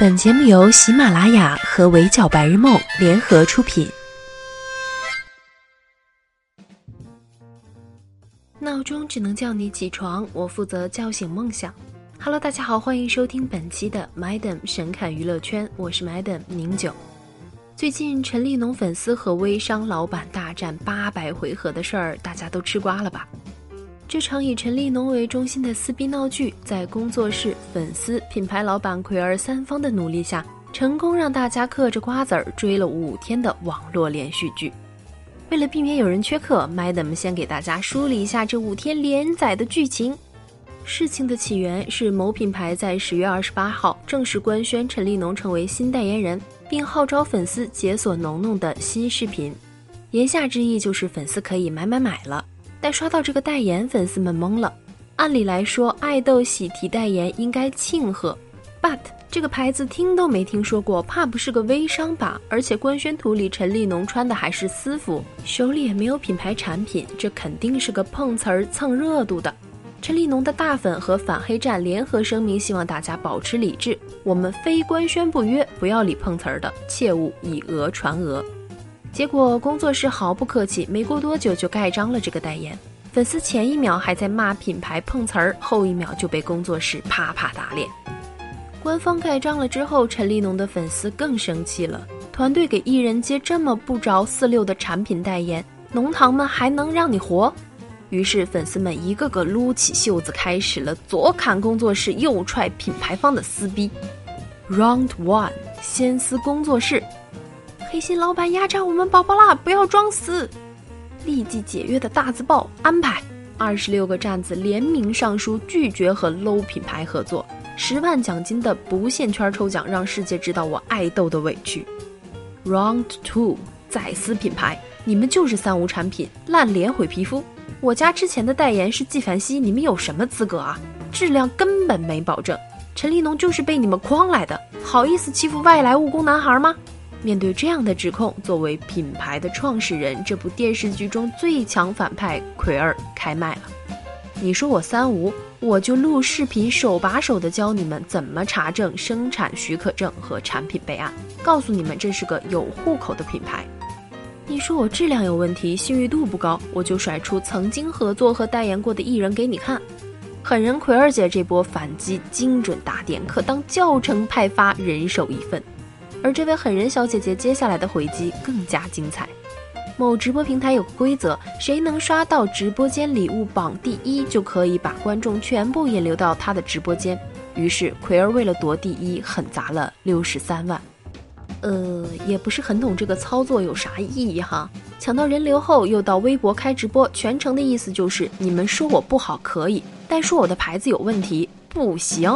本节目由喜马拉雅和围剿白日梦联合出品。闹钟只能叫你起床，我负责叫醒梦想。Hello，大家好，欢迎收听本期的 Madam 神侃娱乐圈，我是 Madam 宁九。最近陈立农粉丝和微商老板大战八百回合的事儿，大家都吃瓜了吧？这场以陈立农为中心的撕逼闹剧，在工作室、粉丝、品牌老板奎儿三方的努力下，成功让大家嗑着瓜子儿追了五天的网络连续剧。为了避免有人缺课，Madam 先给大家梳理一下这五天连载的剧情。事情的起源是某品牌在十月二十八号正式官宣陈立农成为新代言人，并号召粉丝解锁农农的新视频，言下之意就是粉丝可以买买买了。但刷到这个代言，粉丝们懵了。按理来说，爱豆喜提代言应该庆贺，but 这个牌子听都没听说过，怕不是个微商吧？而且官宣图里陈立农穿的还是私服，手里也没有品牌产品，这肯定是个碰瓷儿蹭热度的。陈立农的大粉和反黑站联合声明，希望大家保持理智，我们非官宣不约，不要理碰瓷儿的，切勿以讹传讹。结果工作室毫不客气，没过多久就盖章了这个代言。粉丝前一秒还在骂品牌碰瓷儿，后一秒就被工作室啪啪打脸。官方盖章了之后，陈立农的粉丝更生气了。团队给艺人接这么不着四六的产品代言，农堂们还能让你活？于是粉丝们一个个撸起袖子，开始了左砍工作室，右踹品牌方的撕逼。Round one，先撕工作室。黑心老板压榨我们宝宝啦！不要装死！立即解约的大字报安排，二十六个站子联名上书拒绝和 low 品牌合作，十万奖金的不限圈抽奖，让世界知道我爱豆的委屈。Round two，再撕品牌，你们就是三无产品，烂脸毁皮肤。我家之前的代言是纪梵希，你们有什么资格啊？质量根本没保证。陈立农就是被你们诓来的，好意思欺负外来务工男孩吗？面对这样的指控，作为品牌的创始人，这部电视剧中最强反派奎儿开麦了。你说我三无，我就录视频，手把手的教你们怎么查证生产许可证和产品备案，告诉你们这是个有户口的品牌。你说我质量有问题，信誉度不高，我就甩出曾经合作和代言过的艺人给你看。狠人奎儿姐这波反击精准打点，可当教程派发，人手一份。而这位狠人小姐姐接下来的回击更加精彩。某直播平台有个规则，谁能刷到直播间礼物榜第一，就可以把观众全部引流到他的直播间。于是奎儿为了夺第一，狠砸了六十三万。呃，也不是很懂这个操作有啥意义哈。抢到人流后，又到微博开直播，全程的意思就是你们说我不好可以，但说我的牌子有问题不行。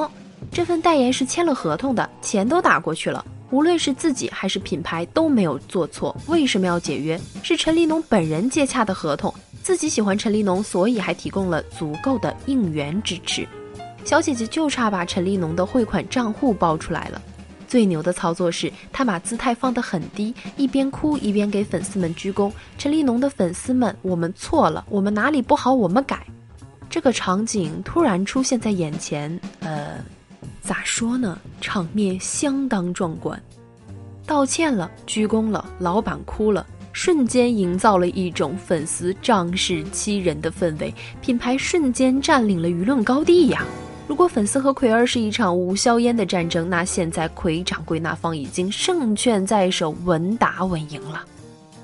这份代言是签了合同的，钱都打过去了。无论是自己还是品牌都没有做错，为什么要解约？是陈立农本人接洽的合同，自己喜欢陈立农，所以还提供了足够的应援支持。小姐姐就差把陈立农的汇款账户报出来了。最牛的操作是，她把姿态放得很低，一边哭一边给粉丝们鞠躬。陈立农的粉丝们，我们错了，我们哪里不好，我们改。这个场景突然出现在眼前，呃。咋说呢？场面相当壮观，道歉了，鞠躬了，老板哭了，瞬间营造了一种粉丝仗势欺人的氛围，品牌瞬间占领了舆论高地呀！如果粉丝和奎儿是一场无硝烟的战争，那现在奎掌柜那方已经胜券在手，稳打稳赢了。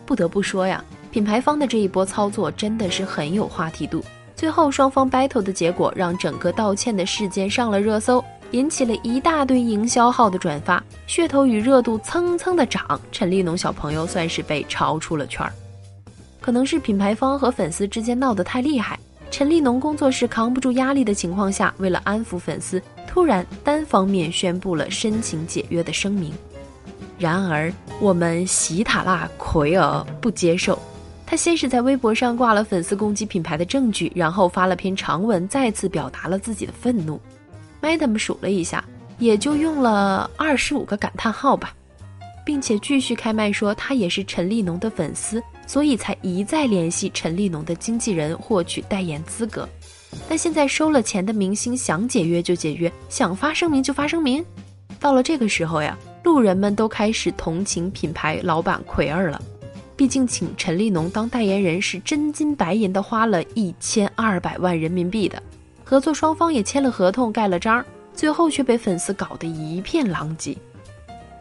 不得不说呀，品牌方的这一波操作真的是很有话题度。最后双方 battle 的结果，让整个道歉的事件上了热搜。引起了一大堆营销号的转发，噱头与热度蹭蹭的涨。陈立农小朋友算是被超出了圈儿，可能是品牌方和粉丝之间闹得太厉害，陈立农工作室扛不住压力的情况下，为了安抚粉丝，突然单方面宣布了申请解约的声明。然而，我们喜塔拉奎尔不接受，他先是在微博上挂了粉丝攻击品牌的证据，然后发了篇长文，再次表达了自己的愤怒。Madam 数了一下，也就用了二十五个感叹号吧，并且继续开麦说他也是陈立农的粉丝，所以才一再联系陈立农的经纪人获取代言资格。但现在收了钱的明星想解约就解约，想发声明就发声明，到了这个时候呀，路人们都开始同情品牌老板奎儿了。毕竟请陈立农当代言人是真金白银的花了一千二百万人民币的，合作双方也签了合同、盖了章，最后却被粉丝搞得一片狼藉。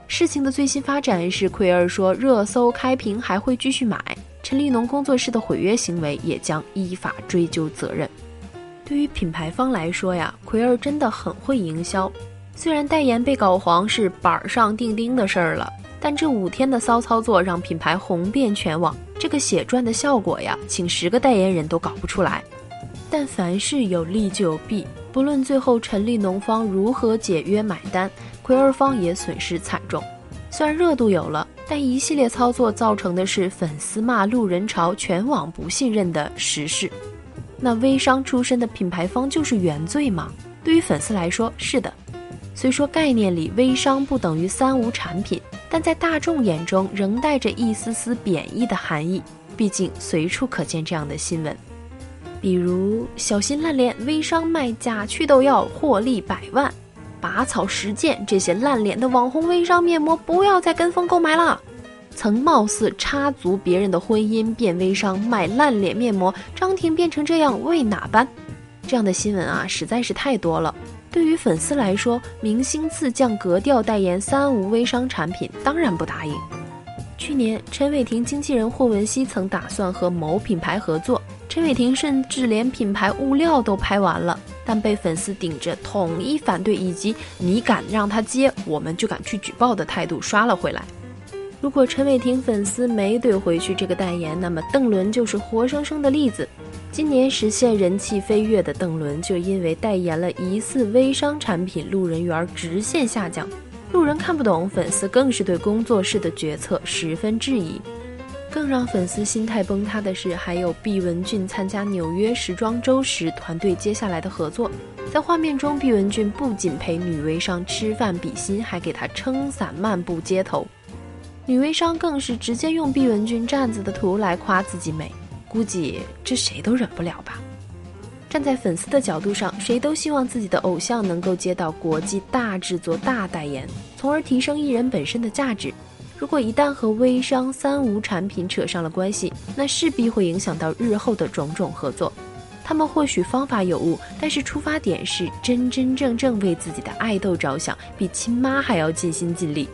事情的最新发展是，奎儿说热搜开屏还会继续买，陈立农工作室的毁约行为也将依法追究责任。对于品牌方来说呀，奎儿真的很会营销。虽然代言被搞黄是板上钉钉的事儿了，但这五天的骚操作让品牌红遍全网，这个血赚的效果呀，请十个代言人都搞不出来。但凡事有利就有弊，不论最后陈立农方如何解约买单，奎儿方也损失惨重。虽然热度有了，但一系列操作造成的是粉丝骂、路人潮、全网不信任的实事。那微商出身的品牌方就是原罪吗？对于粉丝来说，是的。虽说概念里微商不等于三无产品，但在大众眼中仍带着一丝丝贬义的含义。毕竟随处可见这样的新闻，比如小心烂脸微商卖假祛痘药获利百万，拔草实践这些烂脸的网红微商面膜不要再跟风购买了。曾貌似插足别人的婚姻变微商卖烂脸面膜，张婷变成这样为哪般？这样的新闻啊实在是太多了。对于粉丝来说，明星自降格调代言三无微商产品，当然不答应。去年陈伟霆经纪人霍汶希曾打算和某品牌合作，陈伟霆甚至连品牌物料都拍完了，但被粉丝顶着统一反对以及你敢让他接，我们就敢去举报的态度刷了回来。如果陈伟霆粉丝没怼回去这个代言，那么邓伦就是活生生的例子。今年实现人气飞跃的邓伦，就因为代言了疑似微商产品，路人缘直线下降。路人看不懂，粉丝更是对工作室的决策十分质疑。更让粉丝心态崩塌的是，还有毕雯珺参加纽约时装周时，团队接下来的合作。在画面中，毕雯珺不仅陪女微商吃饭比心，还给她撑伞漫步街头。女微商更是直接用毕雯珺站子的图来夸自己美，估计这谁都忍不了吧。站在粉丝的角度上，谁都希望自己的偶像能够接到国际大制作、大代言，从而提升艺人本身的价值。如果一旦和微商三无产品扯上了关系，那势必会影响到日后的种种合作。他们或许方法有误，但是出发点是真真正正为自己的爱豆着想，比亲妈还要尽心尽力。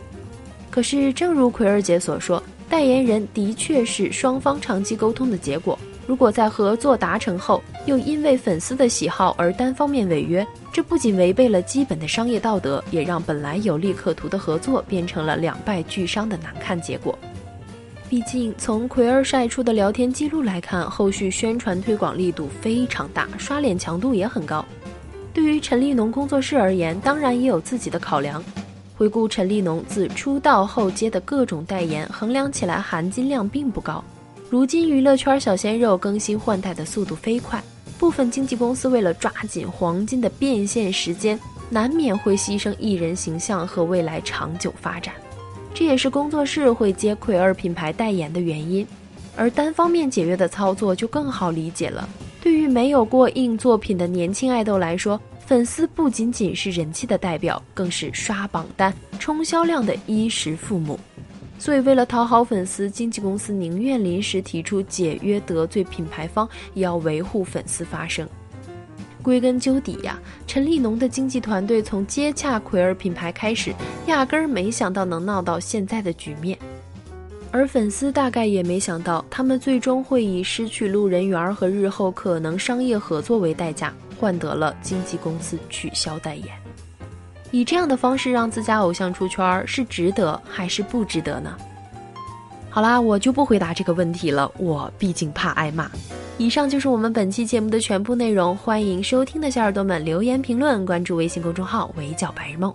可是，正如奎儿姐所说，代言人的确是双方长期沟通的结果。如果在合作达成后，又因为粉丝的喜好而单方面违约，这不仅违背了基本的商业道德，也让本来有利可图的合作变成了两败俱伤的难看结果。毕竟，从奎儿晒出的聊天记录来看，后续宣传推广力度非常大，刷脸强度也很高。对于陈立农工作室而言，当然也有自己的考量。回顾陈立农自出道后接的各种代言，衡量起来含金量并不高。如今娱乐圈小鲜肉更新换代的速度飞快，部分经纪公司为了抓紧黄金的变现时间，难免会牺牲艺人形象和未来长久发展。这也是工作室会接奎儿品牌代言的原因。而单方面解约的操作就更好理解了。对于没有过硬作品的年轻爱豆来说，粉丝不仅仅是人气的代表，更是刷榜单、冲销量的衣食父母。所以，为了讨好粉丝，经纪公司宁愿临时提出解约得罪品牌方，也要维护粉丝发声。归根究底呀，陈立农的经纪团队从接洽奎儿品牌开始，压根儿没想到能闹到现在的局面。而粉丝大概也没想到，他们最终会以失去路人缘和日后可能商业合作为代价。换得了经纪公司取消代言，以这样的方式让自家偶像出圈是值得还是不值得呢？好啦，我就不回答这个问题了，我毕竟怕挨骂。以上就是我们本期节目的全部内容，欢迎收听的小耳朵们留言评论，关注微信公众号“围剿白日梦”，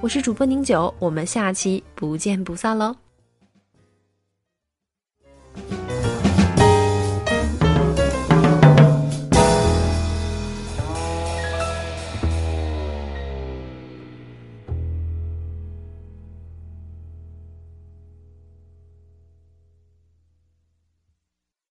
我是主播宁九，我们下期不见不散喽。